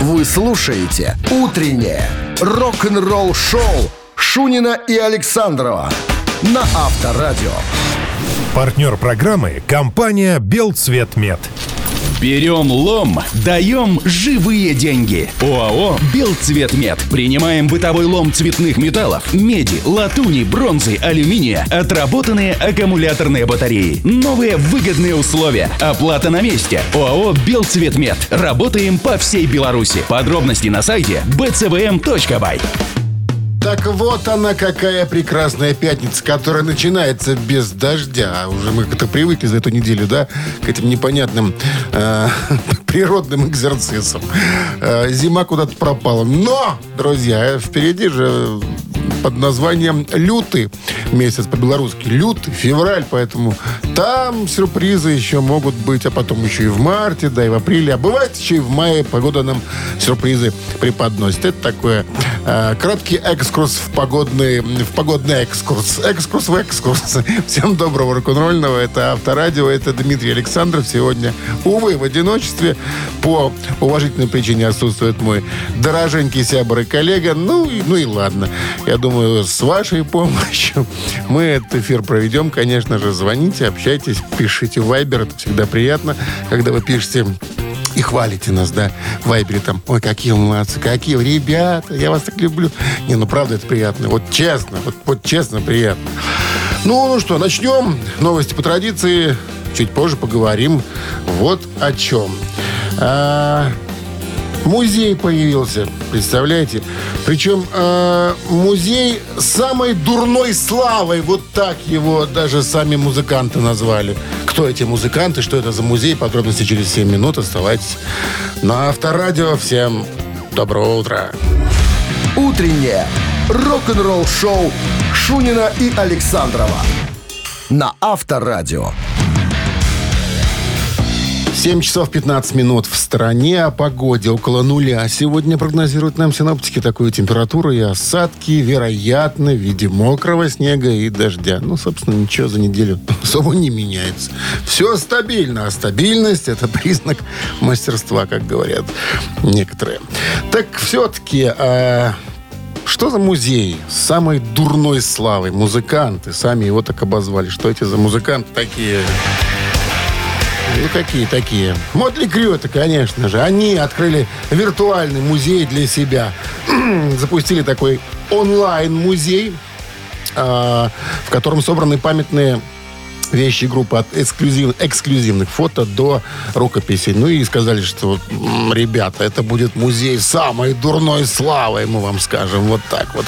Вы слушаете «Утреннее рок-н-ролл-шоу» Шунина и Александрова на Авторадио. Партнер программы – компания «Белцветмет». Берем лом, даем живые деньги. ОАО «Белцветмет». Принимаем бытовой лом цветных металлов, меди, латуни, бронзы, алюминия, отработанные аккумуляторные батареи. Новые выгодные условия. Оплата на месте. ОАО «Белцветмет». Работаем по всей Беларуси. Подробности на сайте bcvm.by. Так вот она какая прекрасная пятница, которая начинается без дождя. Уже мы как-то привыкли за эту неделю, да, к этим непонятным э, природным экзорцисам. Э, зима куда-то пропала. Но, друзья, впереди же под названием «Лютый» месяц по-белорусски. Лютый, февраль, поэтому там сюрпризы еще могут быть, а потом еще и в марте, да, и в апреле. А бывает еще и в мае погода нам сюрпризы преподносит. Это такое э, краткий экскурс в погодный, в погодный экскурс. Экскурс в экскурс. Всем доброго рок-н-ролльного. Это Авторадио, это Дмитрий Александров. Сегодня, увы, в одиночестве. По уважительной причине отсутствует мой дороженький сябр и коллега. Ну, ну и ладно. Я думаю, с вашей помощью мы этот эфир проведем. Конечно же, звоните, общайтесь, пишите Вайбер. Это всегда приятно, когда вы пишете и хвалите нас, да, в Вайбере там, ой, какие молодцы, какие ребята, я вас так люблю. Не, ну правда это приятно, вот честно, вот, вот честно приятно. Ну, ну что, начнем. Новости по традиции. Чуть позже поговорим вот о чем. А, Музей появился, представляете? Причем э, музей самой дурной славой, вот так его даже сами музыканты назвали. Кто эти музыканты, что это за музей, подробности через 7 минут. Оставайтесь на Авторадио. Всем доброго утра. «Утреннее рок-н-ролл-шоу» Шунина и Александрова на Авторадио. 7 часов 15 минут в стране. О погоде около нуля. Сегодня прогнозируют нам синоптики такую температуру и осадки, вероятно, в виде мокрого снега и дождя. Ну, собственно, ничего за неделю особо не меняется. Все стабильно, а стабильность – это признак мастерства, как говорят некоторые. Так все-таки... А... Что за музей с самой дурной славой? Музыканты сами его так обозвали. Что эти за музыканты такие? Ну, какие такие? Мотли Крю это, конечно же. Они открыли виртуальный музей для себя. Запустили такой онлайн-музей, а, в котором собраны памятные вещи группы от эксклюзив, эксклюзивных фото до рукописей. Ну и сказали, что, ребята, это будет музей самой дурной славы, мы вам скажем, вот так вот.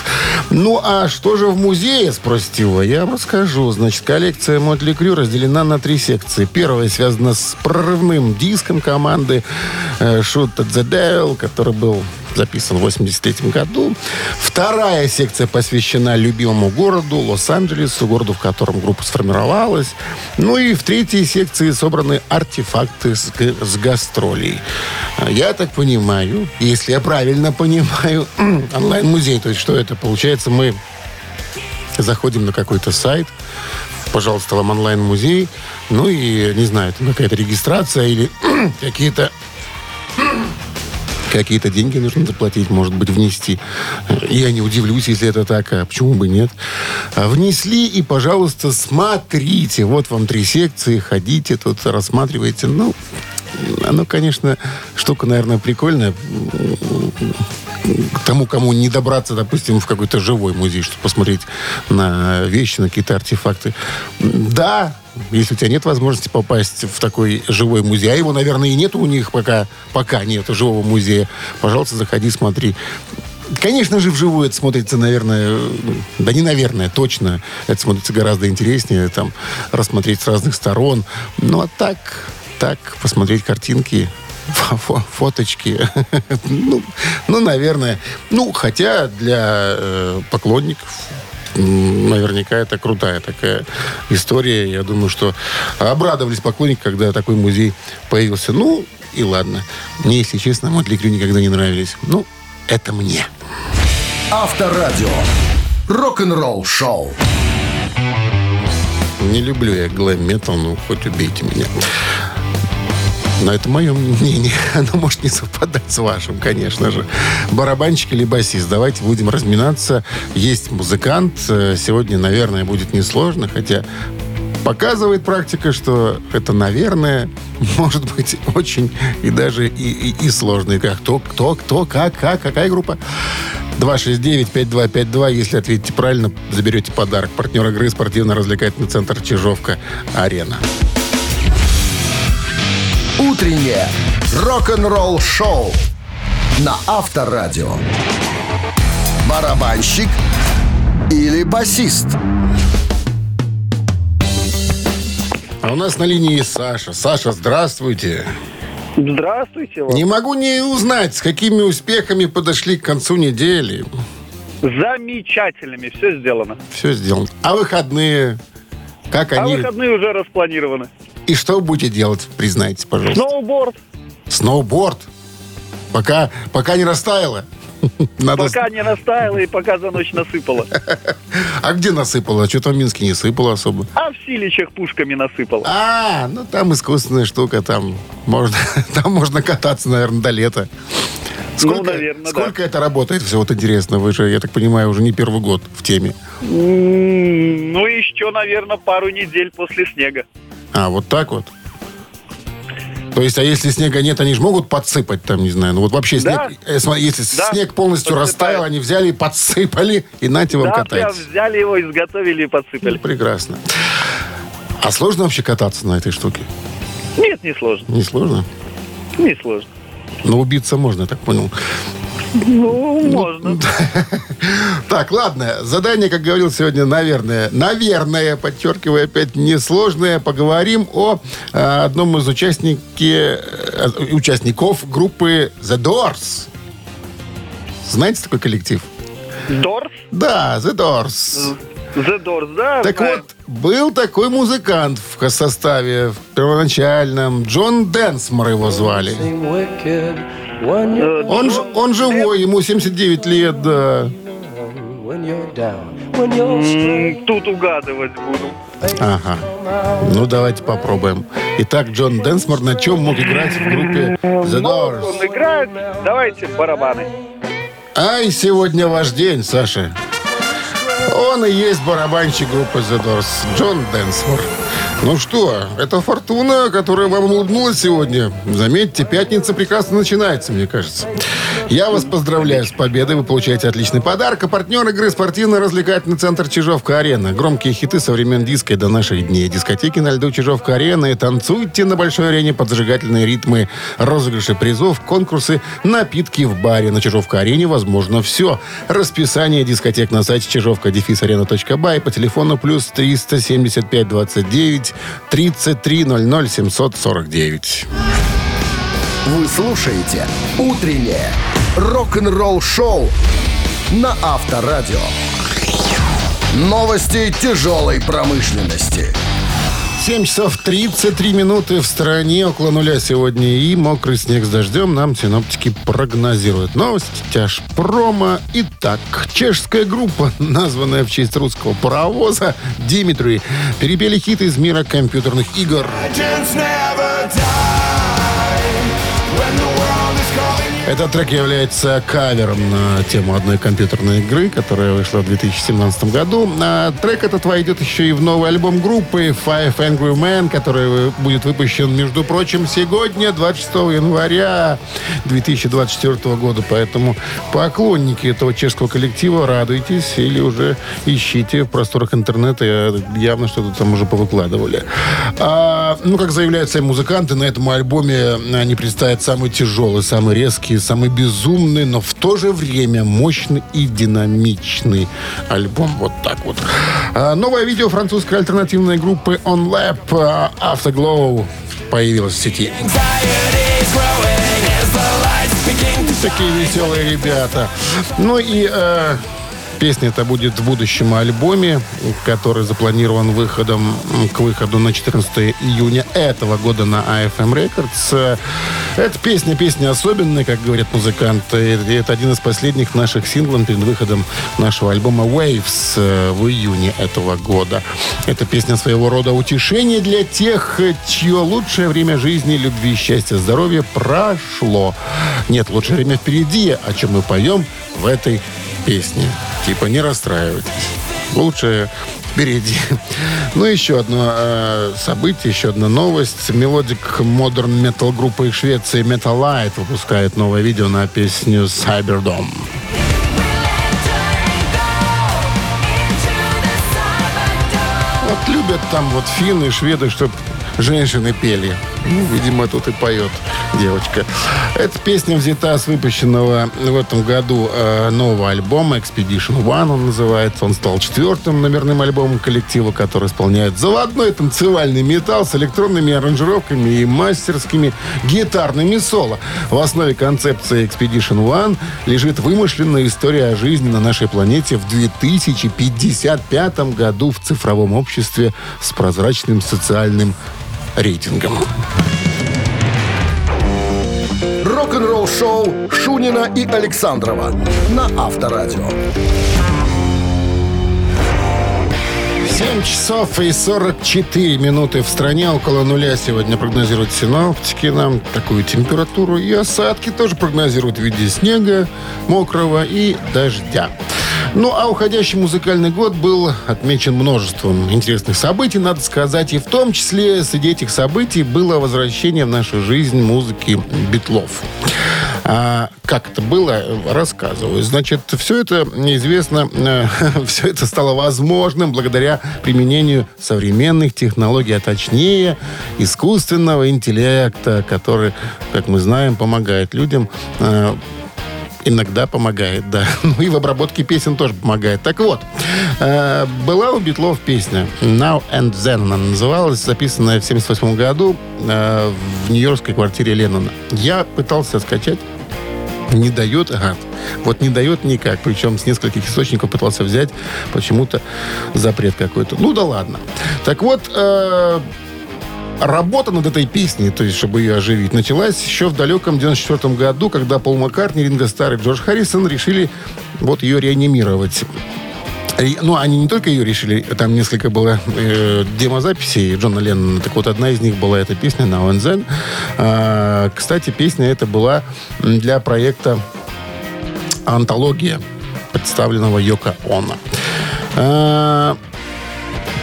Ну а что же в музее, спросите вы, я вам расскажу. Значит, коллекция Мотли Крю разделена на три секции. Первая связана с прорывным диском команды э, Shoot at the Devil, который был записан в 83 году. Вторая секция посвящена любимому городу Лос-Анджелесу, городу, в котором группа сформировалась. Ну и в третьей секции собраны артефакты с, с гастролей. Я так понимаю, если я правильно понимаю, онлайн-музей, то есть что это? Получается, мы заходим на какой-то сайт, пожалуйста, вам онлайн-музей, ну и, не знаю, там какая-то регистрация или какие-то какие-то деньги нужно заплатить, может быть, внести. Я не удивлюсь, если это так, а почему бы нет. А внесли и, пожалуйста, смотрите. Вот вам три секции, ходите тут, рассматривайте. Ну, оно, конечно, штука, наверное, прикольная. К тому, кому не добраться, допустим, в какой-то живой музей, чтобы посмотреть на вещи, на какие-то артефакты. Да, если у тебя нет возможности попасть в такой живой музей, а его, наверное, и нет у них пока, пока нет живого музея, пожалуйста, заходи, смотри. Конечно же, вживую это смотрится, наверное, да не наверное, точно. Это смотрится гораздо интереснее, там, рассмотреть с разных сторон. Ну, а так, так, посмотреть картинки, фоточки. ну, ну, наверное. Ну, хотя для э, поклонников наверняка это крутая такая история. Я думаю, что обрадовались поклонники, когда такой музей появился. Ну, и ладно. Мне, если честно, Мотли Крю никогда не нравились. Ну, это мне. Авторадио. Рок-н-ролл шоу. Не люблю я глэм-метал, ну хоть убейте меня. Но это мое мнение. Оно может не совпадать с вашим, конечно же. Барабанщик или басист. Давайте будем разминаться. Есть музыкант. Э, Сегодня, наверное, будет несложно, хотя показывает практика, что это, наверное, может быть очень и даже и, и, и сложно. И как, кто, кто, кто, как, как, какая группа? 269-5252. Если ответите правильно, заберете подарок. Партнер игры спортивно-развлекательный центр «Чижовка-Арена». Утреннее рок-н-ролл-шоу на Авторадио. Барабанщик или басист? А у нас на линии Саша. Саша, здравствуйте. Здравствуйте. вам. Не могу не узнать, с какими успехами подошли к концу недели. Замечательными. Все сделано. Все сделано. А выходные? Как А они? выходные уже распланированы. И что будете делать? Признайтесь, пожалуйста. Сноуборд. Сноуборд. Пока, пока не растаяло. Надо... Пока не растаяло и пока за ночь насыпало. А где насыпало? Что-то в Минске не сыпало особо. А в Силичах пушками насыпало. А, ну там искусственная штука, там можно, там можно кататься, наверное, до лета. Сколько, наверно, да. сколько это работает? Все вот интересно. Вы же, я так понимаю, уже не первый год в теме. Ну, еще, наверное, пару недель после снега. А, вот так вот. То есть, а если снега нет, они же могут подсыпать там, не знаю, ну вот вообще снег, Да. э, смотри, если Да. снег полностью Подсыпают. растаял, они взяли и подсыпали, и нате вам Да, катайтесь. взяли его, изготовили и Ну, подсыпали. прекрасно. А сложно вообще кататься на этой штуке? Нет, не сложно. Не сложно? Не сложно. Но убиться можно, я так понял. Ну, можно. Так, ладно. Задание, как говорил сегодня, наверное, наверное, подчеркиваю опять, несложное. Поговорим о э, одном из участники, э, участников группы The Doors. Знаете такой коллектив? Дорс? Да, The Doors. The Doors, да? Так знаем. вот, был такой музыкант в составе в первоначальном. Джон Дэнсмор его звали. Он, он живой, ему 79 лет, да. М, Тут угадывать буду. Ага. Ну, давайте попробуем. Итак, Джон Дэнсмор на чем мог играть в группе The Doors? он играет. Давайте барабаны. Ай, сегодня ваш день, Саша. Он и есть барабанщик группы The Doors, Джон Дэнсмор. Ну что, это фортуна, которая вам улыбнулась сегодня. Заметьте, пятница прекрасно начинается, мне кажется. Я вас поздравляю с победой. Вы получаете отличный подарок. А партнер игры спортивно-развлекательный центр Чижовка-Арена. Громкие хиты со времен диска до наших дней. Дискотеки на льду Чижовка-Арена. И танцуйте на большой арене под зажигательные ритмы. Розыгрыши призов, конкурсы, напитки в баре. На Чижовка-Арене возможно все. Расписание дискотек на сайте чижовка-арена.бай по телефону плюс 375 29 33 00 749. Вы слушаете «Утреннее рок-н-ролл-шоу» на Авторадио. Новости тяжелой промышленности. 7 часов 33 минуты в стороне, около нуля сегодня. И мокрый снег с дождем нам синоптики прогнозируют. Новости тяжпрома. Итак, чешская группа, названная в честь русского паровоза Димитри, перепели хит из мира компьютерных игр. Этот трек является кавером на тему одной компьютерной игры, которая вышла в 2017 году. А трек этот войдет еще и в новый альбом группы Five Angry Men, который будет выпущен, между прочим, сегодня, 26 января 2024 года. Поэтому поклонники этого чешского коллектива радуйтесь или уже ищите в просторах интернета. Явно что-то там уже повыкладывали. А, ну, как заявляют сами музыканты, на этом альбоме они представят самый тяжелый, самый резкий, самый безумный, но в то же время мощный и динамичный альбом. Вот так вот. А, новое видео французской альтернативной группы On Lab а, Afterglow появилось в сети. Такие веселые ребята. Ну и э, Песня это будет в будущем альбоме, который запланирован выходом к выходу на 14 июня этого года на AFM Records. Эта песня, песня особенная, как говорят музыканты. Это один из последних наших синглов перед выходом нашего альбома Waves в июне этого года. Это песня своего рода утешение для тех, чье лучшее время жизни, любви, счастья, здоровья прошло. Нет, лучшее время впереди, о чем мы поем в этой песне. Типа не расстраивайтесь. Лучше впереди. Ну, еще одно э, событие, еще одна новость. Melodic modern metal группы из Швеции Metalite выпускает новое видео на песню Cyberdome. Вот любят там вот финны, шведы, чтобы женщины пели. Ну, видимо, тут и поет девочка. Эта песня взята с выпущенного в этом году э, нового альбома Expedition One, он называется. Он стал четвертым номерным альбомом коллектива, который исполняет заводной танцевальный металл с электронными аранжировками и мастерскими гитарными соло. В основе концепции Expedition One лежит вымышленная история о жизни на нашей планете в 2055 году в цифровом обществе с прозрачным социальным рейтингом. Рок-н-ролл шоу Шунина и Александрова на Авторадио. 7 часов и 44 минуты в стране. Около нуля сегодня прогнозируют синоптики нам такую температуру. И осадки тоже прогнозируют в виде снега, мокрого и дождя. Ну, а уходящий музыкальный год был отмечен множеством интересных событий, надо сказать. И в том числе среди этих событий было возвращение в нашу жизнь музыки битлов. А как это было, рассказываю. Значит, все это известно, э, все это стало возможным благодаря применению современных технологий, а точнее искусственного интеллекта, который, как мы знаем, помогает людям э, Иногда помогает, да. Ну и в обработке песен тоже помогает. Так вот, э, была у Битлов песня «Now and Then». Она называлась, записанная в 78 году э, в нью-йоркской квартире Леннона. Я пытался скачать не дает, ага, вот не дает никак. Причем с нескольких источников пытался взять почему-то запрет какой-то. Ну да ладно. Так вот, э, работа над этой песней, то есть, чтобы ее оживить, началась еще в далеком 94 году, когда Пол Маккартни, Ринго Старр и Джордж Харрисон решили вот ее реанимировать. Ну, они не только ее решили, там несколько было э, демозаписей Джона Леннона. Так вот, одна из них была эта песня «Now and Then». А, кстати, песня эта была для проекта «Антология», представленного Йоко Оно. А,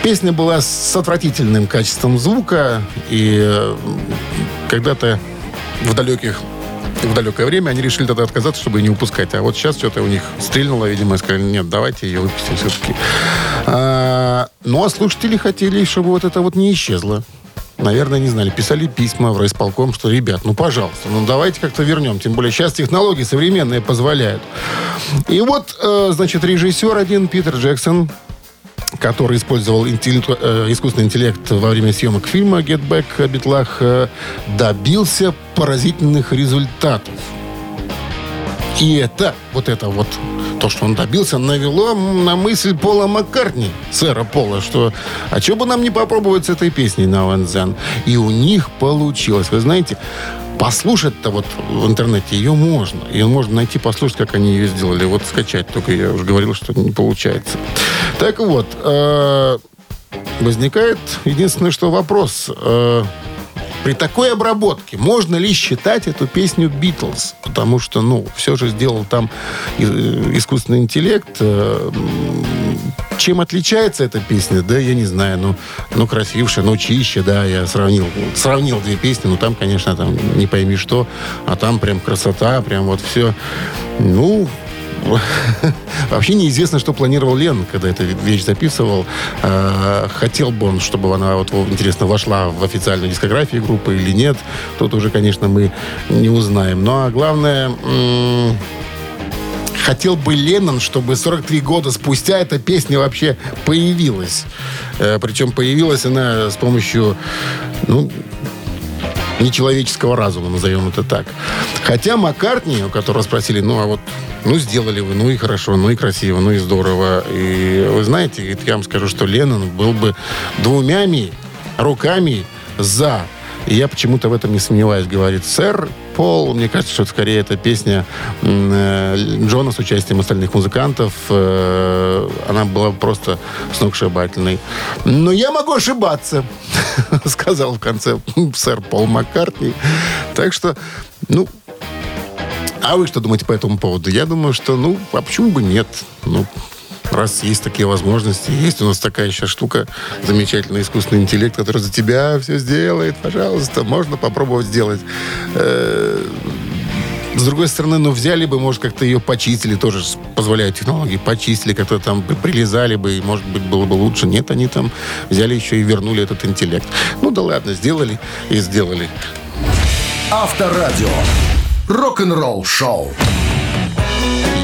Песня была с отвратительным качеством звука, и э, когда-то в далеких в далекое время они решили тогда отказаться, чтобы не упускать. А вот сейчас что-то у них стрельнуло, видимо, и сказали, нет, давайте ее выпустим все-таки. А, ну, а слушатели хотели, чтобы вот это вот не исчезло. Наверное, не знали. Писали письма в райисполком, что, ребят, ну, пожалуйста, ну, давайте как-то вернем. Тем более сейчас технологии современные позволяют. И вот, э, значит, режиссер один, Питер Джексон, который использовал интеллект, э, искусственный интеллект во время съемок фильма «Get Back» о Битлах, э, добился поразительных результатов. И это, вот это вот, то, что он добился, навело на мысль Пола Маккартни, сэра Пола, что а что бы нам не попробовать с этой песней на Ван И у них получилось. Вы знаете, Послушать-то вот в интернете ее можно. Ее можно найти, послушать, как они ее сделали. Вот скачать. Только я уже говорил, что не получается. Так вот, э, возникает единственное, что вопрос. Э, при такой обработке можно ли считать эту песню Битлз? Потому что, ну, все же сделал там э, искусственный интеллект. Э, чем отличается эта песня? Да, я не знаю. Ну, ну красивше, ну, чище, да. Я сравнил, сравнил две песни. Ну, там, конечно, там не пойми что. А там прям красота, прям вот все. Ну, Вообще неизвестно, что планировал Лен, когда эту вещь записывал. А, хотел бы он, чтобы она, вот, интересно, вошла в официальную дискографию группы или нет. Тут уже, конечно, мы не узнаем. Ну, а главное хотел бы Леннон, чтобы 43 года спустя эта песня вообще появилась. Э, причем появилась она с помощью, ну, нечеловеческого разума, назовем это так. Хотя Маккартни, у которого спросили, ну, а вот, ну, сделали вы, ну, и хорошо, ну, и красиво, ну, и здорово. И вы знаете, я вам скажу, что Леннон был бы двумя руками за и я почему-то в этом не сомневаюсь, говорит сэр Пол. Мне кажется, что скорее это песня э, Джона с участием остальных музыкантов. Э, она была просто сногсшибательной. Но я могу ошибаться, сказал в конце сэр Пол Маккартни. Так что, ну, а вы что думаете по этому поводу? Я думаю, что, ну, а почему бы нет? Ну, раз есть такие возможности, есть у нас такая сейчас штука, замечательный искусственный интеллект, который за тебя все сделает, пожалуйста, можно попробовать сделать. Э, с другой стороны, ну, взяли бы, может, как-то ее почистили, тоже позволяют технологии, почистили, как-то там прилезали бы, и, может быть, было бы лучше. Нет, они там взяли еще и вернули этот интеллект. Ну, да ладно, сделали и сделали. Авторадио. Рок-н-ролл шоу.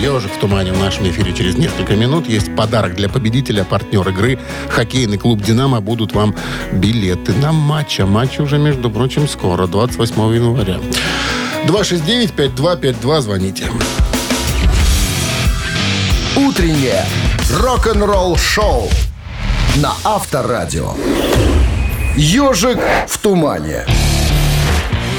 «Ежик в тумане» в нашем эфире через несколько минут. Есть подарок для победителя, партнер игры. Хоккейный клуб «Динамо» будут вам билеты на матч. А матч уже, между прочим, скоро, 28 января. 269-5252, звоните. Утреннее рок-н-ролл шоу на Авторадио. «Ежик в тумане».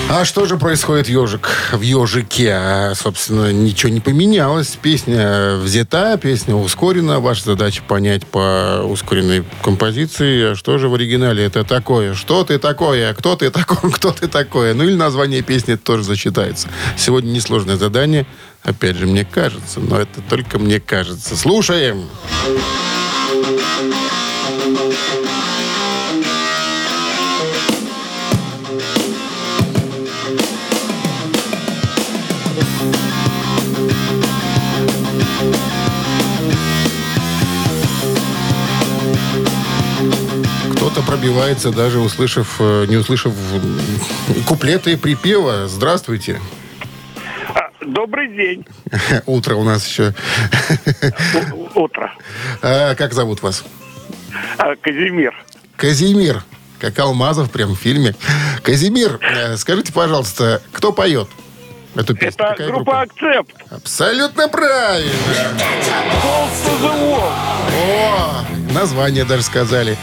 А что же происходит ежик в ежике? А, собственно, ничего не поменялось. Песня взята, песня ускорена. Ваша задача понять по ускоренной композиции, а что же в оригинале это такое. Что ты такое? Кто ты такой? Кто ты такое? Ну или название песни тоже зачитается. Сегодня несложное задание. Опять же, мне кажется, но это только мне кажется. Слушаем. Пробивается, даже услышав, э, не услышав куплеты и припева. Здравствуйте. А, добрый день. Утро у нас еще. Утро. А, как зовут вас? А, Казимир. Казимир. Как Алмазов прям в фильме. Казимир, э, скажите, пожалуйста, кто поет? Эту песню? Это Какая группа, группа «Акцепт». Абсолютно правильно. О, название даже сказали.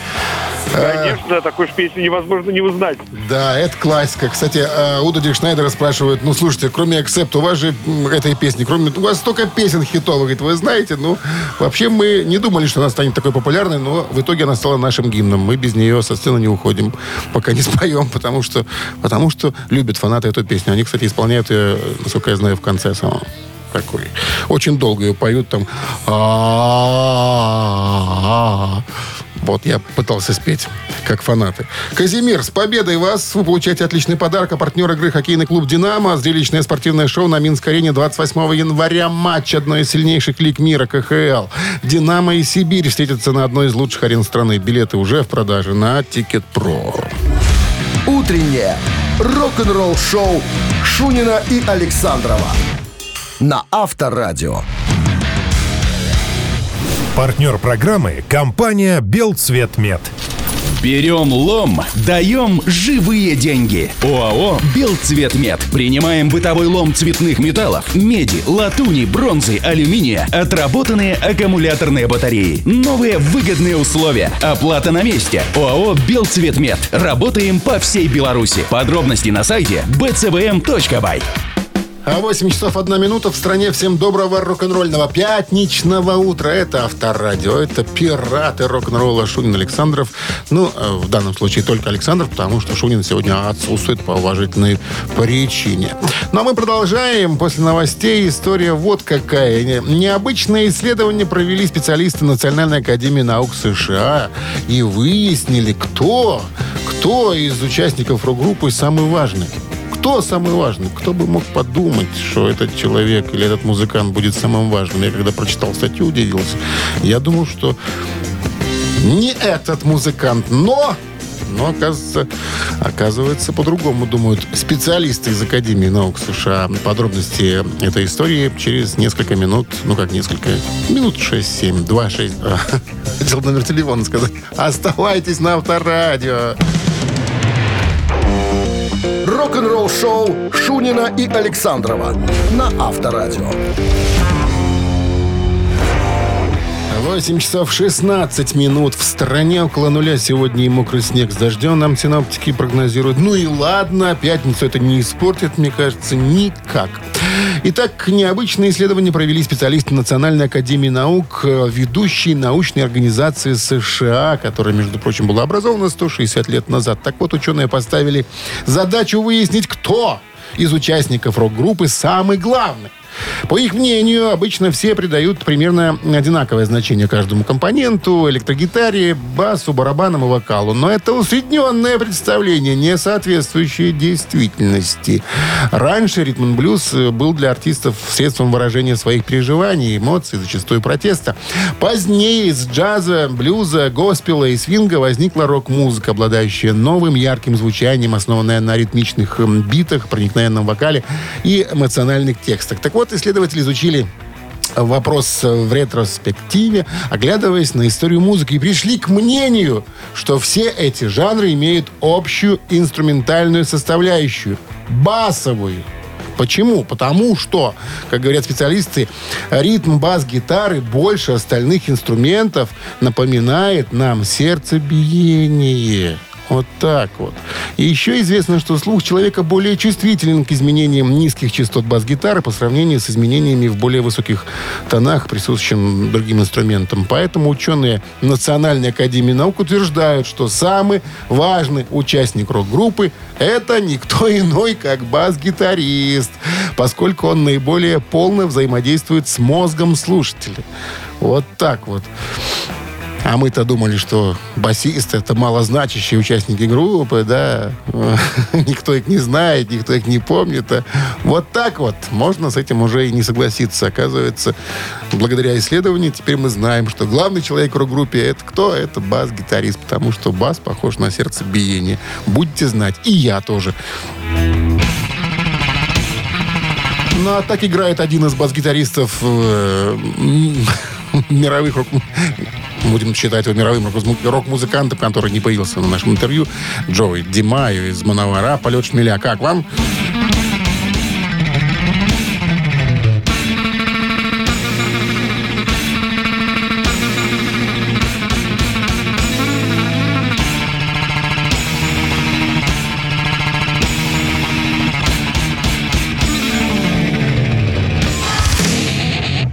Конечно, такой же песни невозможно не узнать. Да, это классика. Кстати, э, у Дуди Шнайдера спрашивают, ну, слушайте, кроме «Accept», у вас же этой песни, кроме... У вас столько песен хитовых, говорит, вы знаете, ну, вообще мы не думали, что она станет такой популярной, но в итоге она стала нашим гимном. Мы без нее со сцены не уходим, пока не споем, потому что, потому что любят фанаты эту песню. Они, кстати, исполняют ее, насколько я знаю, в конце самого такой. Очень долго ее поют там. Вот я пытался спеть, как фанаты. Казимир, с победой вас! Вы получаете отличный подарок. А партнер игры хоккейный клуб «Динамо». Зрелищное спортивное шоу на Минской арене 28 января. Матч одной из сильнейших лиг мира КХЛ. «Динамо» и «Сибирь» встретятся на одной из лучших арен страны. Билеты уже в продаже на Ticketpro. Утреннее рок-н-ролл шоу Шунина и Александрова на Авторадио. Партнер программы – компания «Белцветмет». Берем лом, даем живые деньги. ОАО «Белцветмет». Принимаем бытовой лом цветных металлов, меди, латуни, бронзы, алюминия, отработанные аккумуляторные батареи. Новые выгодные условия. Оплата на месте. ОАО «Белцветмет». Работаем по всей Беларуси. Подробности на сайте bcvm.by. А 8 часов 1 минута в стране. Всем доброго рок-н-ролльного пятничного утра. Это Авторадио, это пираты рок-н-ролла Шунин Александров. Ну, э, в данном случае только Александров, потому что Шунин сегодня отсутствует по уважительной причине. Ну, а мы продолжаем. После новостей история вот какая. Необычное исследование провели специалисты Национальной академии наук США и выяснили, кто, кто из участников рок-группы самый важный кто самый важный? Кто бы мог подумать, что этот человек или этот музыкант будет самым важным? Я когда прочитал статью, удивился. Я думал, что не этот музыкант, но но, оказывается, оказывается по-другому думают специалисты из Академии наук США. Подробности этой истории через несколько минут, ну как несколько, минут 6-7, 2-6. Хотел номер телефона сказать. Оставайтесь на авторадио Рок-н-ролл-шоу Шунина и Александрова на Авторадио. 8 часов 16 минут. В стране около нуля сегодня и мокрый снег с дождем нам синоптики прогнозируют. Ну и ладно, пятницу это не испортит, мне кажется, никак. Итак, необычные исследования провели специалисты Национальной академии наук, э, ведущей научной организации США, которая, между прочим, была образована 160 лет назад. Так вот, ученые поставили задачу выяснить, кто из участников рок-группы самый главный. По их мнению, обычно все придают примерно одинаковое значение каждому компоненту, электрогитаре, басу, барабанам и вокалу. Но это усредненное представление, не соответствующее действительности. Раньше ритм блюз был для артистов средством выражения своих переживаний, эмоций, зачастую протеста. Позднее из джаза, блюза, госпела и свинга возникла рок-музыка, обладающая новым ярким звучанием, основанная на ритмичных битах, проникновенном вокале и эмоциональных текстах. Так вот, вот исследователи изучили вопрос в ретроспективе, оглядываясь на историю музыки, и пришли к мнению, что все эти жанры имеют общую инструментальную составляющую, басовую. Почему? Потому что, как говорят специалисты, ритм бас-гитары больше остальных инструментов напоминает нам сердцебиение. Вот так вот. И еще известно, что слух человека более чувствителен к изменениям низких частот бас-гитары по сравнению с изменениями в более высоких тонах, присущим другим инструментам. Поэтому ученые Национальной академии наук утверждают, что самый важный участник рок-группы – это никто иной, как бас-гитарист, поскольку он наиболее полно взаимодействует с мозгом слушателя. Вот так вот. А мы-то думали, что басист это малозначащие участники группы, да. никто их не знает, никто их не помнит. А вот так вот. Можно с этим уже и не согласиться. Оказывается, благодаря исследованию теперь мы знаем, что главный человек в рок-группе это кто? Это бас-гитарист, потому что бас похож на сердцебиение. Будете знать. И я тоже. Ну, а так играет один из бас-гитаристов э, мировых рок будем считать его мировым рок-музыкантом, который не появился на нашем интервью, Джои Димаю из Мановара, «Полет шмеля». Как вам?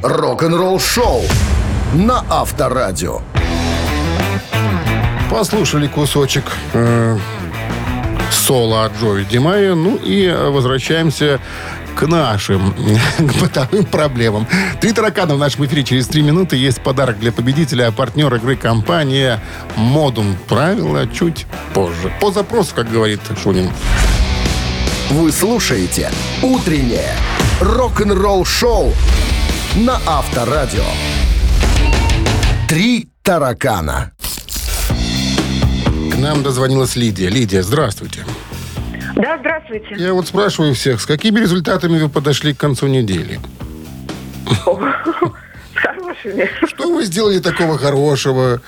Рок-н-ролл шоу на Авторадио. Послушали кусочек э, соло от Джои Димая. Ну и возвращаемся к нашим, к бытовым проблемам. Три таракана в нашем эфире через три минуты. Есть подарок для победителя, а партнер игры компания «Модум». Правила чуть позже. По запросу, как говорит Шунин. Вы слушаете «Утреннее рок-н-ролл-шоу» на Авторадио. Три таракана. К нам дозвонилась Лидия. Лидия, здравствуйте. Да, здравствуйте. Я вот спрашиваю всех, с какими результатами вы подошли к концу недели? С хорошими. Что вы сделали такого хорошего?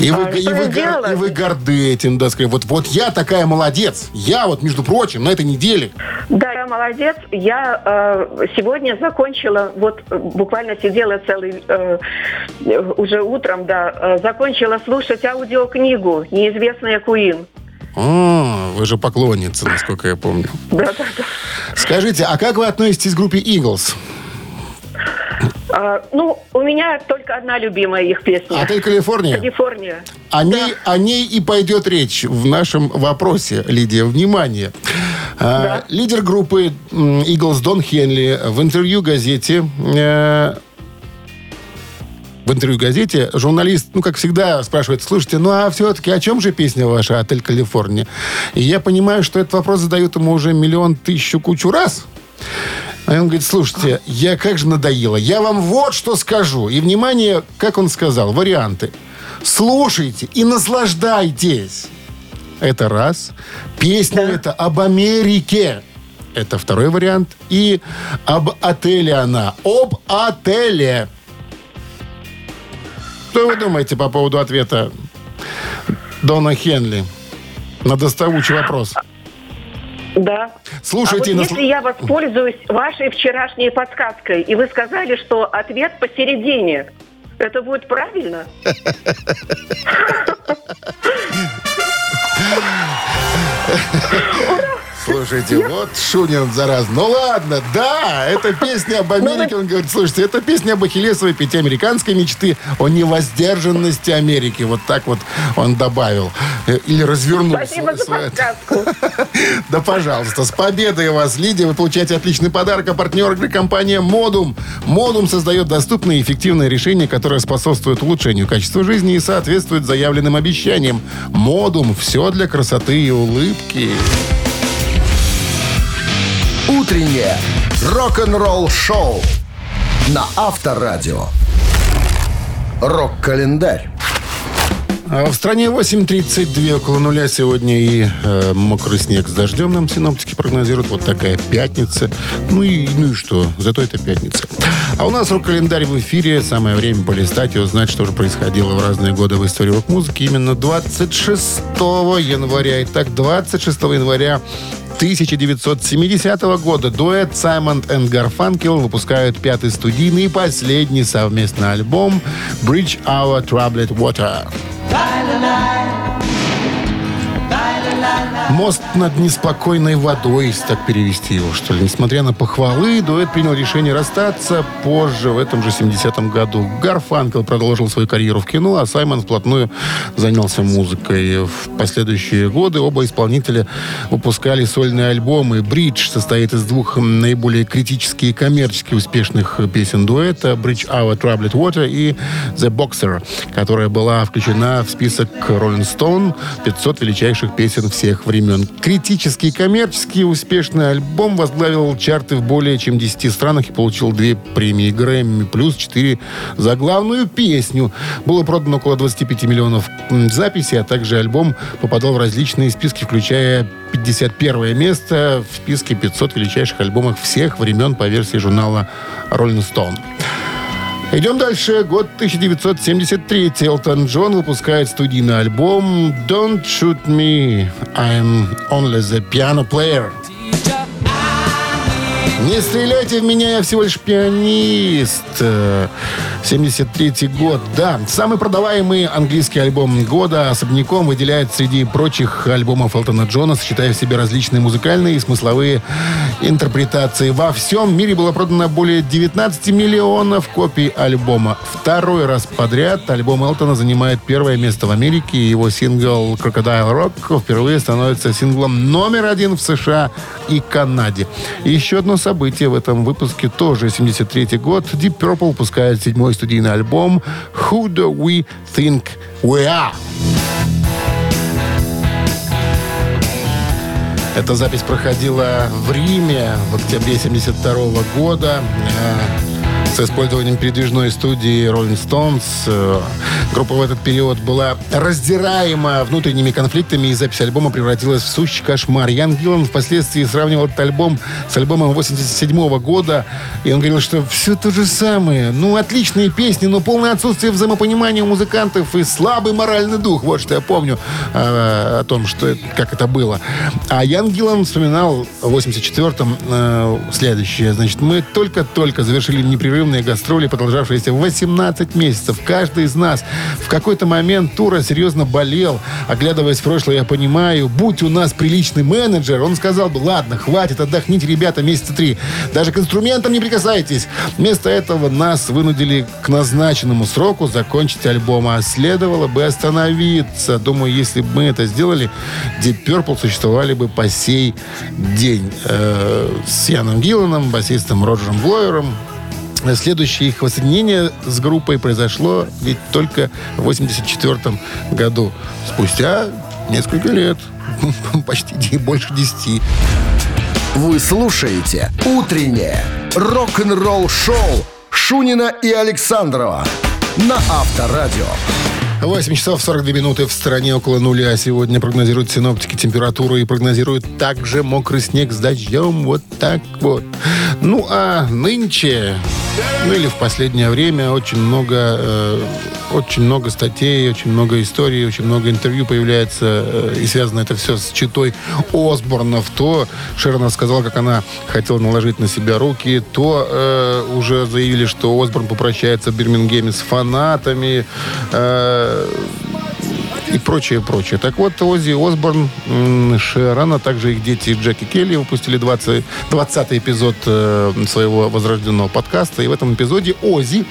И вы, А, и, вы, гор- и вы горды этим, да, сказать. Вот, вот я такая молодец. Я вот, между прочим, на этой неделе. Да, я молодец. Я э, сегодня закончила, вот э, буквально сидела целый, э, уже утром, да, э, закончила слушать аудиокнигу «Неизвестная Куин». А, вы же поклонница, насколько я помню. Да, да, да. Скажите, а как вы относитесь к группе Eagles? А, ну, у меня только одна любимая их песня. Отель Калифорния? Калифорния. О ней, о ней и пойдет речь в нашем вопросе, Лидия. Внимание. А, Лидер группы Eagles Дон Хенли в интервью газете э, в интервью газете журналист, ну, как всегда, спрашивает, слушайте, ну, а все-таки о чем же песня ваша «Отель Калифорния»? И я понимаю, что этот вопрос задают ему уже миллион тысячу кучу раз. А он говорит, слушайте, я как же надоело. Я вам вот что скажу. И, внимание, как он сказал, варианты. Слушайте и наслаждайтесь. Это раз. Песня это об Америке. Это второй вариант. И об отеле она. Об отеле. Что вы думаете по поводу ответа Дона Хенли? На доставучий вопрос. Да. Слушайте, а вот нас- если я воспользуюсь вашей вчерашней подсказкой, и вы сказали, что ответ посередине, это будет правильно? Слушайте, вот Шунин, зараз. Ну ладно, да, это песня об Америке. Он говорит, слушайте, это песня об Ахиллесовой пяти американской мечты, о невоздержанности Америки. Вот так вот он добавил. Э, Или развернул. Спасибо свой- за свой- подсказку. Да, пожалуйста, с победой вас, Лидия. Вы получаете отличный подарок. А партнер игры компания «Модум». «Модум» создает доступные и эффективные решения, которые способствуют улучшению качества жизни и соответствуют заявленным обещаниям. «Модум» – все для красоты и улыбки. Утреннее рок-н-ролл-шоу на Авторадио. Рок-календарь. А В стране 8.32 около нуля сегодня и э, мокрый снег с дождем нам синоптики прогнозируют. Вот такая пятница. Ну и, ну и что? Зато это пятница. А у нас рок-календарь в эфире. Самое время полистать и узнать, что же происходило в разные годы в истории рок-музыки. Именно 26 января. Итак, 26 января 1970 года дуэт Саймон и Гарфанкел выпускают пятый студийный и последний совместный альбом «Bridge Our Troubled Water». Мост над неспокойной водой, если так перевести его, что ли. Несмотря на похвалы, дуэт принял решение расстаться позже, в этом же 70-м году. Гарфанкел продолжил свою карьеру в кино, а Саймон вплотную занялся музыкой. В последующие годы оба исполнителя выпускали сольные альбомы. «Бридж» состоит из двух наиболее критически и коммерчески успешных песен дуэта «Bridge Our Troubled Water» и «The Boxer», которая была включена в список Rolling Stone 500 величайших песен всех времен. Критически и коммерчески успешный альбом возглавил чарты в более чем 10 странах и получил две премии Грэмми, плюс 4 за главную песню. Было продано около 25 миллионов записей, а также альбом попадал в различные списки, включая 51 место в списке 500 величайших альбомов всех времен по версии журнала Rolling Stone. Идем дальше. Год 1973. Элтон Джон выпускает студийный альбом «Don't Shoot Me, I'm Only the Piano Player». Не стреляйте в меня, я всего лишь пианист. Э, 73 год, да. Самый продаваемый английский альбом года особняком выделяет среди прочих альбомов Элтона Джона, сочетая в себе различные музыкальные и смысловые интерпретации. Во всем мире было продано более 19 миллионов копий альбома. Второй раз подряд альбом Элтона занимает первое место в Америке. Его сингл «Crocodile Rock» впервые становится синглом номер один в США и Канаде. И еще одно событие в этом выпуске тоже 73 год. Deep Purple выпускает седьмой студийный альбом «Who Do We Think We Are?». Эта запись проходила в Риме в октябре 72 года э, с использованием передвижной студии Rolling Stones. Э, Группа в этот период была раздираема внутренними конфликтами, и запись альбома превратилась в сущий кошмар. Ян Гиллан впоследствии сравнивал этот альбом с альбомом 87 года, и он говорил, что все то же самое. Ну, отличные песни, но полное отсутствие взаимопонимания у музыкантов и слабый моральный дух. Вот что я помню э, о том, что, как это было. А Ян Гиллан вспоминал в 84-м э, следующее. Значит, мы только-только завершили непрерывные гастроли, продолжавшиеся 18 месяцев. Каждый из нас в какой-то момент тура серьезно болел. Оглядываясь в прошлое, я понимаю, будь у нас приличный менеджер, он сказал бы, ладно, хватит, отдохните, ребята, месяца три. Даже к инструментам не прикасайтесь. Вместо этого нас вынудили к назначенному сроку закончить альбом, а следовало бы остановиться. Думаю, если бы мы это сделали, Deep Purple существовали бы по сей день. Э, с Яном Гилланом, басистом Роджером Блойером, Следующее их воссоединение с группой произошло ведь только в 84 году. Спустя несколько лет. Почти больше 10. Вы слушаете «Утреннее рок-н-ролл-шоу» Шунина и Александрова на Авторадио. 8 часов 42 минуты в стране около нуля. Сегодня прогнозируют синоптики температуру и прогнозируют также мокрый снег с дождем. Вот так вот. Ну, а нынче, ну или в последнее время, очень много э, очень много статей, очень много историй, очень много интервью появляется, э, и связано это все с читой Осборнов. То Шерон сказала, как она хотела наложить на себя руки, то э, уже заявили, что Осборн попрощается в Бирмингеме с фанатами. Э, и прочее, прочее. Так вот, Оззи Осборн, Шерон, а также их дети Джеки Келли выпустили 20, 20 эпизод э, своего возрожденного подкаста. И в этом эпизоде Оззи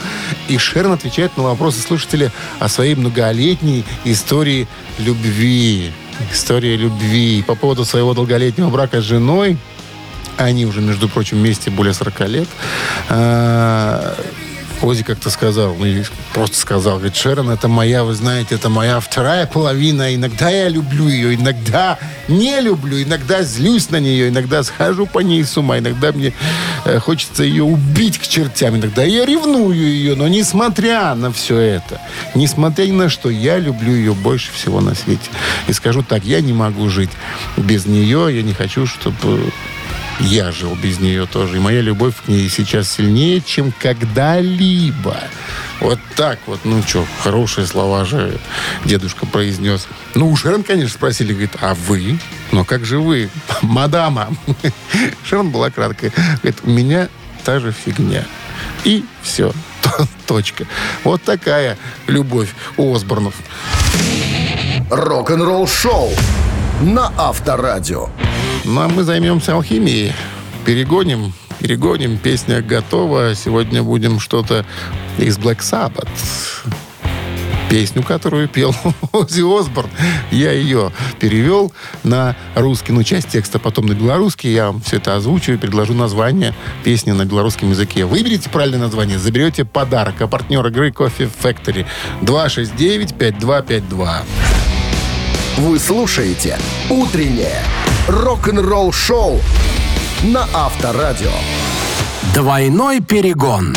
и Шерон отвечают на вопросы слушателей о своей многолетней истории любви. История любви. По поводу своего долголетнего брака с женой, они уже, между прочим, вместе более 40 лет. Ози как-то сказал, ну, просто сказал, говорит, Шерон, это моя, вы знаете, это моя вторая половина. Иногда я люблю ее, иногда не люблю, иногда злюсь на нее, иногда схожу по ней с ума, иногда мне э, хочется ее убить к чертям, иногда я ревную ее, но несмотря на все это, несмотря ни на что, я люблю ее больше всего на свете. И скажу так, я не могу жить без нее, я не хочу, чтобы я жил без нее тоже. И моя любовь к ней сейчас сильнее, чем когда-либо. Вот так вот. Ну что, хорошие слова же дедушка произнес. Ну, у Шерон, конечно, спросили, говорит, а вы? Но как же вы, мадама? Шерон была краткая. Говорит, у меня та же фигня. И все. Точка. Вот такая любовь у Осборнов. Рок-н-ролл шоу на Авторадио. Ну, а мы займемся алхимией. Перегоним, перегоним. Песня готова. Сегодня будем что-то из Black Sabbath. Песню, которую пел Оззи Осборн. Я ее перевел на русский, ну, часть текста, потом на белорусский. Я вам все это озвучу и предложу название песни на белорусском языке. Выберите правильное название, заберете подарок. А партнер игры Coffee Factory 269-5252. Вы слушаете «Утреннее рок-н-ролл-шоу» на Авторадио. Двойной перегон.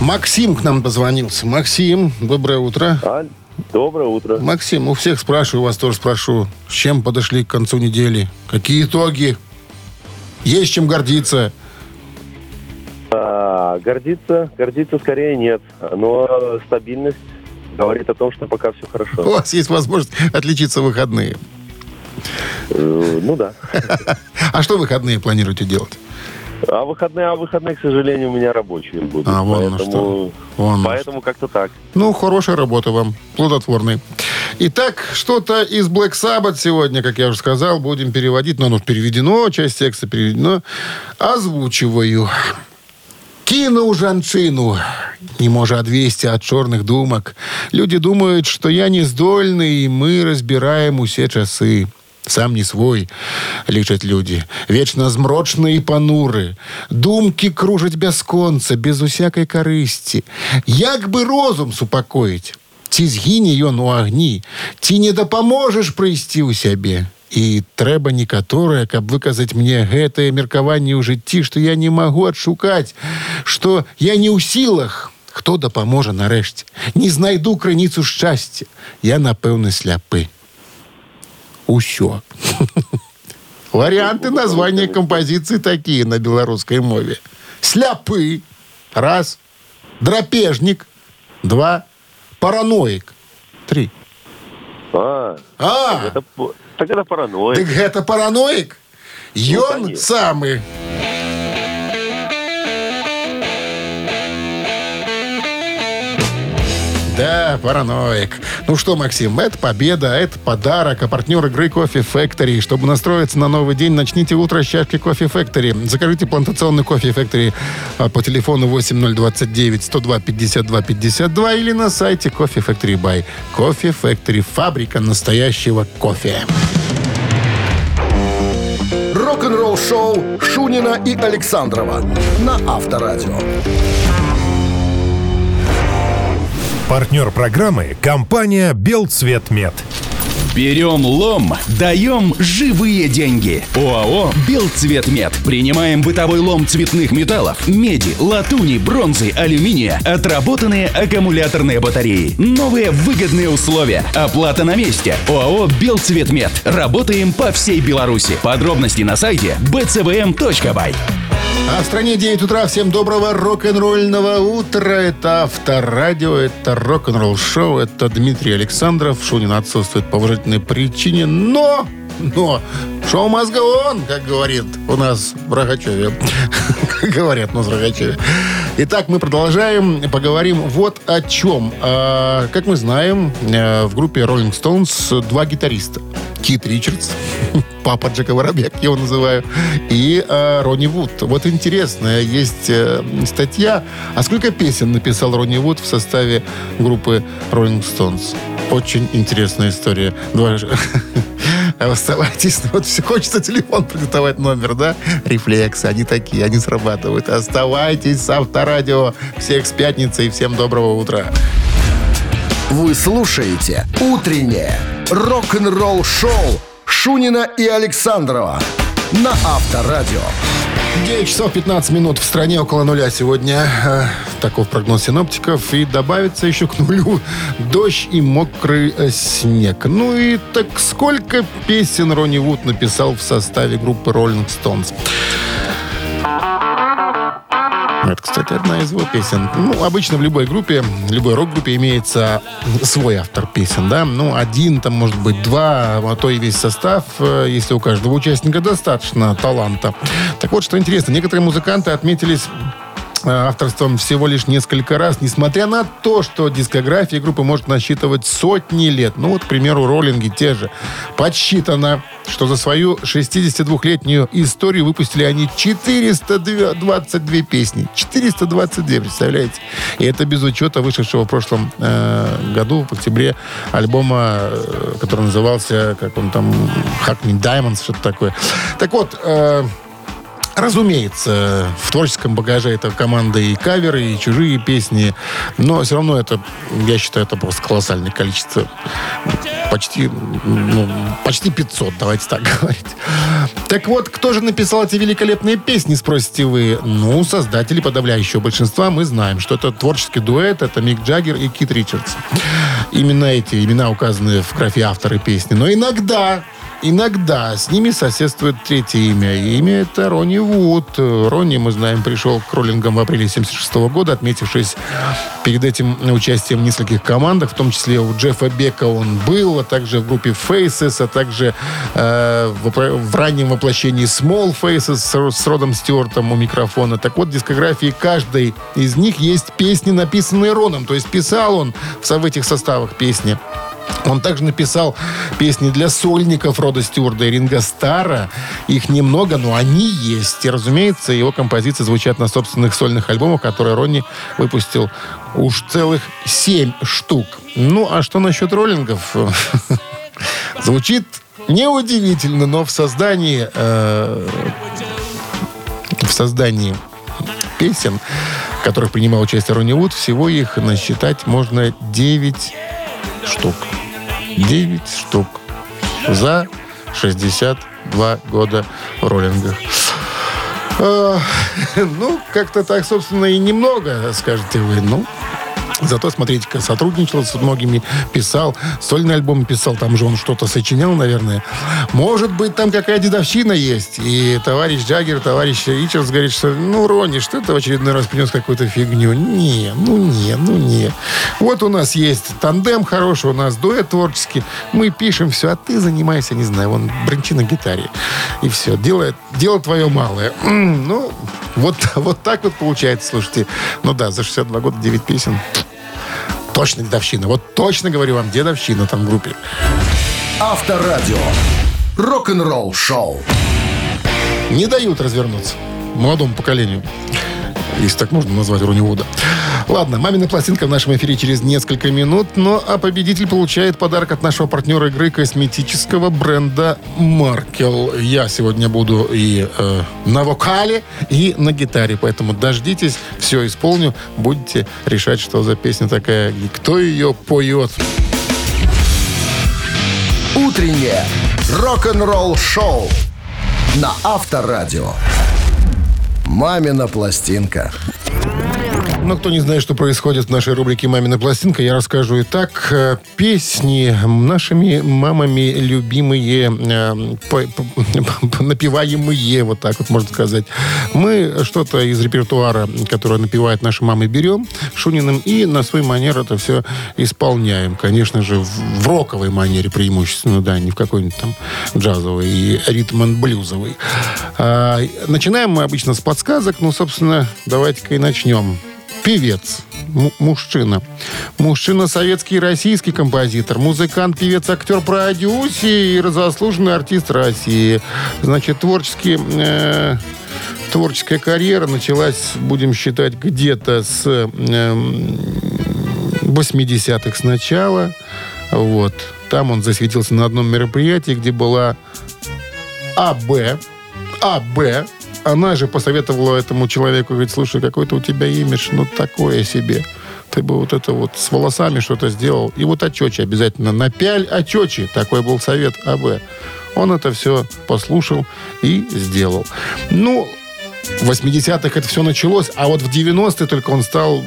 Максим к нам позвонился. Максим, доброе утро. А, доброе утро. Максим, у всех спрашиваю, вас тоже спрошу. С чем подошли к концу недели? Какие итоги? Есть чем гордиться? А, гордиться, гордиться скорее нет. Но стабильность говорит о том, что пока все У хорошо. вас есть возможность отличиться в выходные. Э, Ну да. А что выходные планируете делать? А выходные, а выходные, к сожалению, у меня рабочие будут. А, вон поэтому, что. Вон поэтому как-то так. Ну, хорошая работа вам, плодотворной. Итак, что-то из Black Sabbath сегодня, как я уже сказал, будем переводить. Но оно переведено, часть текста переведено. Озвучиваю. Кину жанчину, не може отвести от чорных думок. Люди думают, что я не здольный, и мы разбираем усе часы Сам не свой, лічаць люди. Вечно змрочны і пануры. Думкі кружаць бясконца, без усякай карысці. Як бы розум супакоіць? Ці згіне ён у агні? Ці не дапаможаш прыйсці ў сябе? І трэба некаторае, каб выказаць мне гэтае меркаванне ў жыцці, што я не магу адшукаць, што я не ў сілах, хто дапаможа нарэшце. Не знайду крыніцу шчасця. Я, напэўна, сляпы. Усё. Варианты названия композиции такие на белорусской мове. Сляпы. Раз. Драпежник. Два. Параноик. Три. А, А, это, так это паранойя. так гэта параноик? Ён конечно. самы. Да, параноик. Ну что, Максим, это победа, это подарок, а партнер игры Кофе Factory. Чтобы настроиться на новый день, начните утро с чашки Кофе Factory. Закажите плантационный Кофе Factory а, по телефону 8029 102 52 52 или на сайте Кофе Factory Buy. Кофе Factory – фабрика настоящего кофе. Рок-н-ролл шоу Шунина и Александрова на Авторадио. Партнер программы – компания «Белцветмет». Берем лом, даем живые деньги. ОАО «Белцветмет». Принимаем бытовой лом цветных металлов, меди, латуни, бронзы, алюминия, отработанные аккумуляторные батареи. Новые выгодные условия. Оплата на месте. ОАО «Белцветмет». Работаем по всей Беларуси. Подробности на сайте bcvm.by. А в стране 9 утра. Всем доброго рок-н-ролльного утра. Это Авторадио, это рок-н-ролл шоу, это Дмитрий Александров. Шунин отсутствует по уважительной причине, но... Но шоу мозга он, как говорит у нас в Рогачеве. Говорят у нас в Рогачеве. Итак, мы продолжаем. Поговорим вот о чем. А, как мы знаем, э, в группе Rolling Stones два гитариста. Кит Ричардс, папа Джека Воробья, как я его называю, и э, Ронни Вуд. Вот интересная есть э, статья. А сколько песен написал Ронни Вуд в составе группы Rolling Stones? Очень интересная история. Два Оставайтесь. Вот все хочется телефон продиктовать номер, да? Рефлексы, они такие, они срабатывают. Оставайтесь с Авторадио. Всех с пятницей. Всем доброго утра. Вы слушаете «Утреннее рок-н-ролл-шоу» Шунина и Александрова на Авторадио. 9 часов 15 минут в стране около нуля сегодня. Э, Таков прогноз синоптиков. И добавится еще к нулю дождь и мокрый э, снег. Ну и так сколько песен Ронни Вуд написал в составе группы Rolling Stones? Это, кстати, одна из его песен. Ну, обычно в любой группе, любой рок-группе имеется свой автор песен, да. Ну, один, там, может быть, два, а то и весь состав, э, если у каждого участника достаточно таланта. Так вот, что интересно, некоторые музыканты отметились авторством всего лишь несколько раз, несмотря на то, что дискография группы может насчитывать сотни лет. Ну вот, к примеру, роллинги те же. Подсчитано, что за свою 62-летнюю историю выпустили они 422 песни. 422, представляете? И это без учета вышедшего в прошлом э, году, в октябре, альбома, э, который назывался, как он там, Hackney Diamonds, что-то такое. Так вот, э, Разумеется, в творческом багаже это команда и каверы, и чужие песни, но все равно это, я считаю, это просто колоссальное количество. Почти, ну, почти 500, давайте так говорить. Так вот, кто же написал эти великолепные песни, спросите вы? Ну, создатели подавляющего большинства мы знаем, что это творческий дуэт, это Мик Джаггер и Кит Ричардс. Именно эти имена указаны в графе авторы песни. Но иногда Иногда с ними соседствует третье имя. И имя это Ронни Вуд. Ронни, мы знаем, пришел к роллингам в апреле 76 года, отметившись перед этим участием в нескольких командах, в том числе у Джеффа Бека он был, а также в группе Faces, а также э, в, в раннем воплощении Small Faces с, с Родом Стюартом у микрофона. Так вот, в дискографии каждой из них есть песни, написанные Роном. То есть писал он в, в этих составах песни. Он также написал песни для сольников Рода Стюарда и Ринга Стара. Их немного, но они есть. И, разумеется, его композиции звучат на собственных сольных альбомах, которые Ронни выпустил уж целых семь штук. Ну, а что насчет роллингов? Звучит неудивительно, но в создании э, в создании песен, в которых принимал участие Ронни Вуд, всего их насчитать можно 9 штук. 9 штук за 62 года в роллингах. Ну, как-то так, собственно, и немного, скажете вы. Ну, Зато, смотрите-ка, сотрудничал с многими, писал, сольный альбом писал, там же он что-то сочинял, наверное. Может быть, там какая дедовщина есть. И товарищ Джаггер, товарищ Ричардс говорит, что, ну, Ронни, что ты в очередной раз принес какую-то фигню? Не, ну не, ну не. Вот у нас есть тандем хороший, у нас дуэт творческий. Мы пишем все, а ты занимайся, не знаю, вон, бренчи на гитаре. И все, дело, дело твое малое. Ну, вот, вот так вот получается, слушайте. Ну да, за 62 года 9 песен. Точно дедовщина. Вот точно говорю вам, дедовщина там в группе. Авторадио. Рок-н-ролл шоу. Не дают развернуться молодому поколению. Если так можно назвать Ронни Вуда. Ладно, мамина пластинка в нашем эфире через несколько минут. Ну, а победитель получает подарок от нашего партнера игры косметического бренда Маркел. Я сегодня буду и э, на вокале, и на гитаре. Поэтому дождитесь, все исполню. Будете решать, что за песня такая и кто ее поет. Утреннее рок-н-ролл шоу на Авторадио. Мамина пластинка. Мало кто не знает, что происходит в нашей рубрике «Мамина пластинка». Я расскажу и так. Э, Песни нашими мамами любимые, э, напеваемые, вот так вот можно сказать. Мы что-то из репертуара, которое напевает наши мамы, берем Шуниным и на свой манер это все исполняем. Конечно же, в, роковой манере преимущественно, да, не в какой-нибудь там джазовой и ритм-н-блюзовой. А, начинаем мы обычно с подсказок. Ну, собственно, давайте-ка и начнем. Певец. Мужчина. Мужчина советский и российский композитор, музыкант, певец, актер, продюсер и заслуженный артист России. Значит, творческий... э, творческая карьера началась, будем считать, где-то с эм, 80-х сначала. Вот. Там он засветился на одном мероприятии, где была АБ. АБ. Она же посоветовала этому человеку, говорит, слушай, какой-то у тебя имидж, ну, такое себе. Ты бы вот это вот с волосами что-то сделал. И вот очечи обязательно. Напяль очечи. Такой был совет АБ. Он это все послушал и сделал. Ну, в 80-х это все началось, а вот в 90-е только он стал,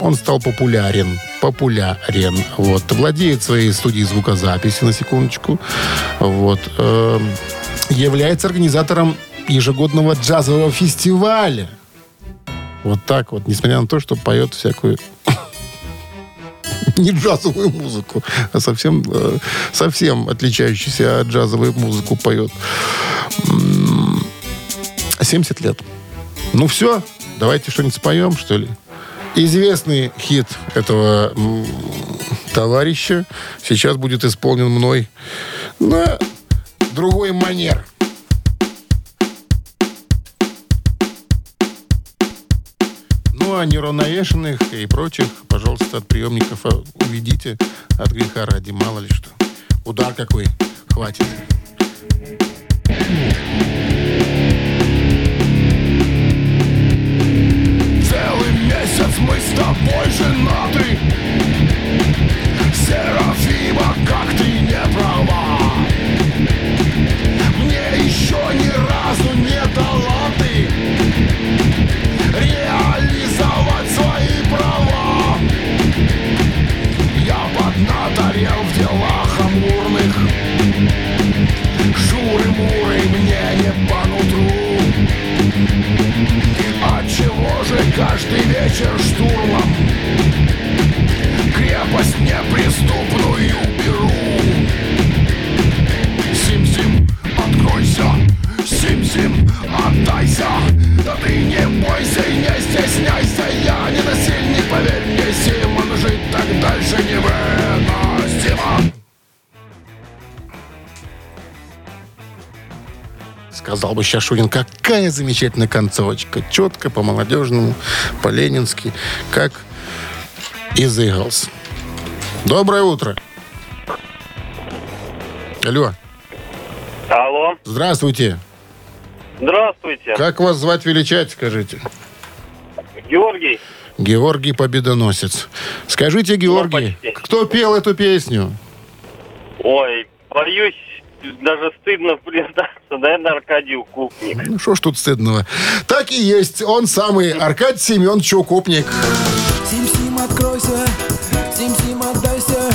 он стал популярен. Популярен. Вот. Владеет своей студией звукозаписи, на секундочку. Вот. Эм, является организатором ежегодного джазового фестиваля. Вот так вот, несмотря на то, что поет всякую не джазовую музыку, а совсем, э, совсем отличающуюся от джазовой музыку поет. М, 70 лет. Ну все, давайте что-нибудь споем, что ли. Известный хит этого товарища сейчас будет исполнен мной на другой манер. Ну, а неравновешенных и прочих, пожалуйста, от приемников уведите от греха ради, мало ли что. Удар какой хватит. Целый месяц мы с тобой женаты Серафима, как ты не права Мне еще ни разу не дала каждый вечер Сказал бы сейчас Шунин, какая замечательная концовочка. Четко, по-молодежному, по-ленински, как из Eagles. Доброе утро. Алло, Алло, здравствуйте. здравствуйте. Как вас звать, величать, скажите? Георгий, Георгий Победоносец. Скажите, Георгий, кто пел эту песню? ой, боюсь, даже стыдно признаться, наверное, Аркадий Укупник. Ну, что ж тут стыдного? Так и есть. Он самый Аркадий Семенович Укупник. Сим-сим, откройся Сим-сим, отдайся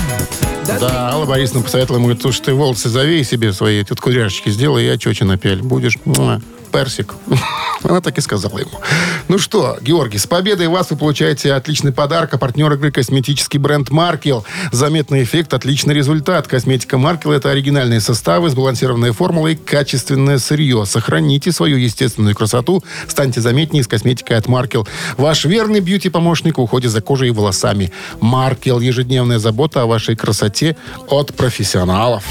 Да, Алла Борисовна посоветовала ему, говорит, слушай, ты волосы завей себе свои, тут кудряшечки сделай, и очечи напяль. Будешь муа, персик. Она так и сказала ему. Ну что, Георгий, с победой вас вы получаете отличный подарок. А партнер игры косметический бренд Маркел. Заметный эффект, отличный результат. Косметика Маркел – это оригинальные составы, сбалансированная формула и качественное сырье. Сохраните свою естественную красоту. Станьте заметнее с косметикой от Маркел. Ваш верный бьюти-помощник в уходе за кожей и волосами. Маркел – ежедневная забота о вашей красоте от профессионалов.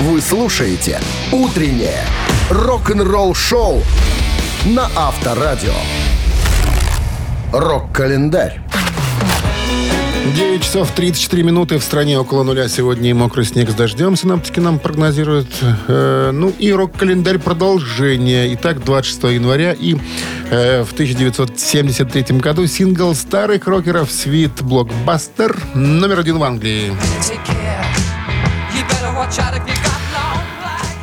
Вы слушаете «Утреннее рок-н-ролл-шоу» на Авторадио. Рок-календарь. 9 часов 34 минуты в стране около нуля. Сегодня и мокрый снег с дождем. Синаптики нам прогнозируют. Э, ну и рок-календарь продолжение. Итак, 26 января и э, в 1973 году сингл старых рокеров «Свит Блокбастер» номер один в Англии.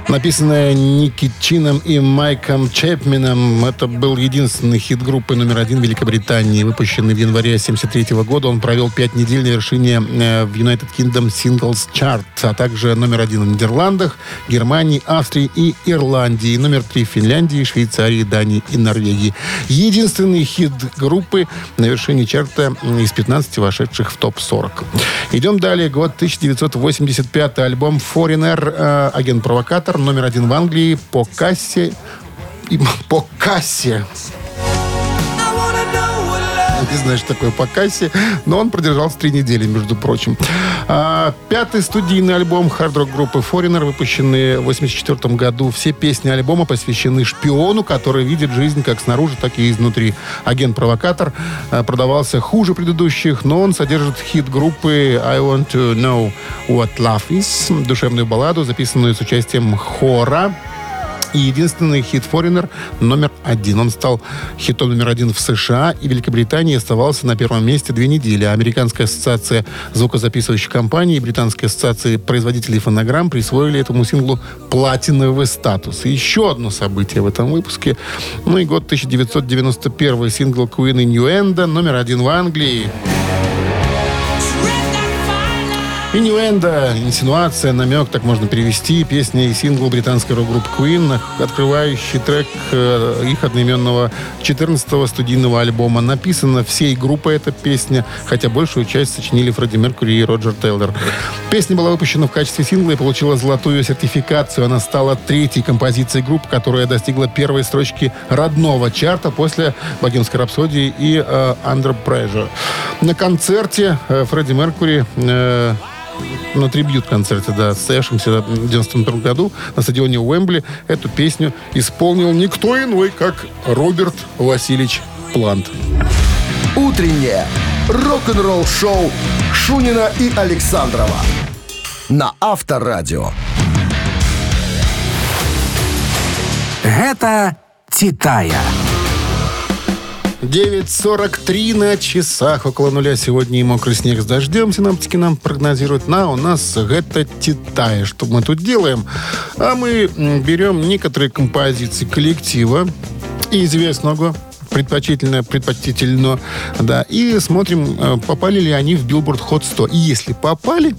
Написанная Ники Чином и Майком Чепменом, это был единственный хит группы номер один Великобритании, выпущенный в январе 1973 года. Он провел пять недель на вершине э, в United Kingdom Singles Chart, а также номер один в Нидерландах, Германии, Австрии и Ирландии, номер три в Финляндии, Швейцарии, Дании и Норвегии. Единственный хит группы на вершине чарта из 15 вошедших в топ-40. Идем далее. Год 1985. Альбом Foreigner, э, агент-провокатор, номер один в Англии по кассе. и- По кассе. Не знаю, что такое по кассе, но он продержался три недели, между прочим. А, пятый студийный альбом хард-рок группы Foreigner, выпущенный в 1984 году. Все песни альбома посвящены шпиону, который видит жизнь как снаружи, так и изнутри. Агент-провокатор а, продавался хуже предыдущих, но он содержит хит группы I Want to Know What Love Is, душевную балладу, записанную с участием хора и единственный хит Foreigner номер один. Он стал хитом номер один в США и Великобритании оставался на первом месте две недели. Американская ассоциация звукозаписывающих компаний и Британская ассоциация производителей фонограмм присвоили этому синглу платиновый статус. Еще одно событие в этом выпуске. Ну и год 1991. Сингл Queen Innuendo номер один в Англии. Инуэнда, инсинуация, намек, так можно перевести. Песня и сингл британской рок-группы Queen, открывающий трек э, их одноименного 14-го студийного альбома. Написана всей группой эта песня, хотя большую часть сочинили Фредди Меркьюри и Роджер Тейлор. Песня была выпущена в качестве сингла и получила золотую сертификацию. Она стала третьей композицией группы, которая достигла первой строчки родного чарта после «Богемской рапсодии» и э, «Under Pressure». На концерте э, Фредди Меркьюри на трибьют-концерте, да, состоявшемся в 91 году на стадионе Уэмбли, эту песню исполнил никто иной, как Роберт Васильевич Плант. Утреннее рок-н-ролл-шоу Шунина и Александрова на Авторадио. Гэта «Титая». 9.43 на часах. Около нуля сегодня и мокрый снег с дождем. Синаптики нам прогнозируют. На, у нас это Титая. Что мы тут делаем? А мы берем некоторые композиции коллектива известного предпочтительно, предпочтительно, да, и смотрим, э, попали ли они в Billboard Hot 100. И если попали,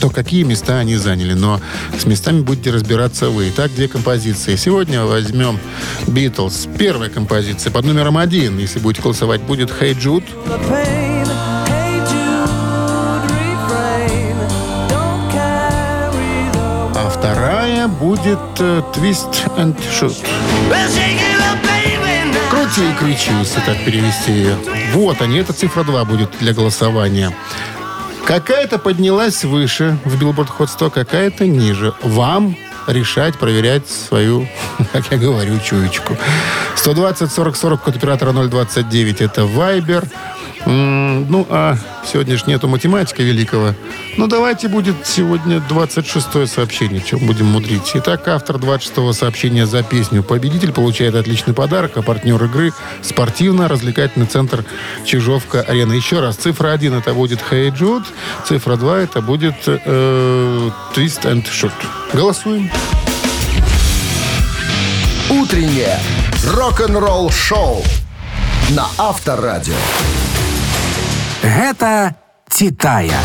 то какие места они заняли. Но с местами будете разбираться вы. Итак, две композиции. Сегодня возьмем Beatles. Первая композиция под номером один, если будете голосовать, будет Hey Jude. А вторая будет э, Twist and Shoot. Крути и кричи, если так перевести ее. Вот они, это цифра 2 будет для голосования. Какая-то поднялась выше в Billboard Hot 100, какая-то ниже. Вам решать, проверять свою, как я говорю, чуечку. 120 40 40 код оператора 029 это Viber. Ну, а сегодня же нету математика великого. Ну, давайте будет сегодня 26 сообщение, чем будем мудрить. Итак, автор 26 сообщения за песню «Победитель» получает отличный подарок, а партнер игры – спортивно-развлекательный центр «Чижовка-Арена». Еще раз, цифра 1 – это будет «Hey Jude», цифра 2 – это будет э, «Twist and Shoot». Голосуем. Утреннее рок-н-ролл-шоу на Авторадио. Гэта «Титая».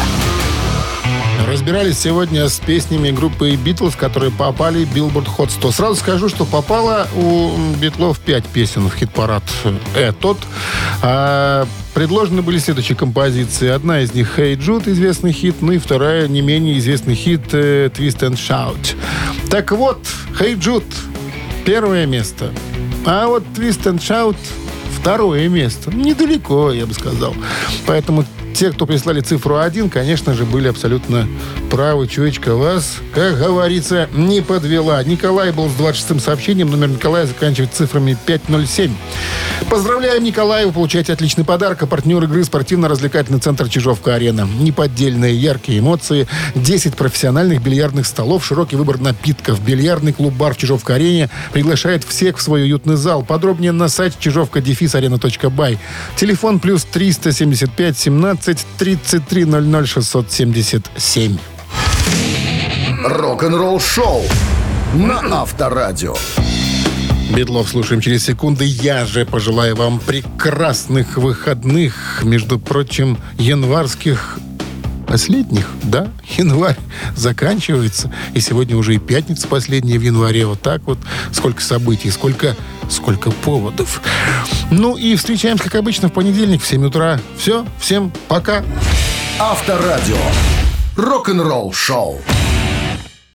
Разбирались сегодня с песнями группы Битлз, которые попали в Billboard Hot 100. Сразу скажу, что попало у Битлов 5 песен в хит-парад этот. А, предложены были следующие композиции. Одна из них «Hey Jude», известный хит, ну и вторая, не менее известный хит э, «Twist and Shout». Так вот, «Hey Jude» — первое место. А вот «Twist and Shout» — второе место. Недалеко, я бы сказал. Поэтому те, кто прислали цифру 1, конечно же, были абсолютно правы. Чуечка вас, как говорится, не подвела. Николай был с 26-м сообщением. Номер Николая заканчивается цифрами 507. Поздравляем Николая. Вы получаете отличный подарок. А партнер игры спортивно-развлекательный центр Чижовка-Арена. Неподдельные яркие эмоции. 10 профессиональных бильярдных столов. Широкий выбор напитков. Бильярдный клуб-бар в Чижовка-Арене приглашает всех в свой уютный зал. Подробнее на сайте чижовка арена.бай. Телефон плюс 375 17 33 00 677. Рок-н-ролл-шоу на Авторадио. Бедлов слушаем через секунды. Я же пожелаю вам прекрасных выходных. Между прочим, январских последних, да? Январь заканчивается. И сегодня уже и пятница последняя в январе. Вот так вот. Сколько событий, сколько, сколько поводов. Ну и встречаемся, как обычно, в понедельник в 7 утра. Все, всем пока. Авторадио. Рок-н-ролл шоу.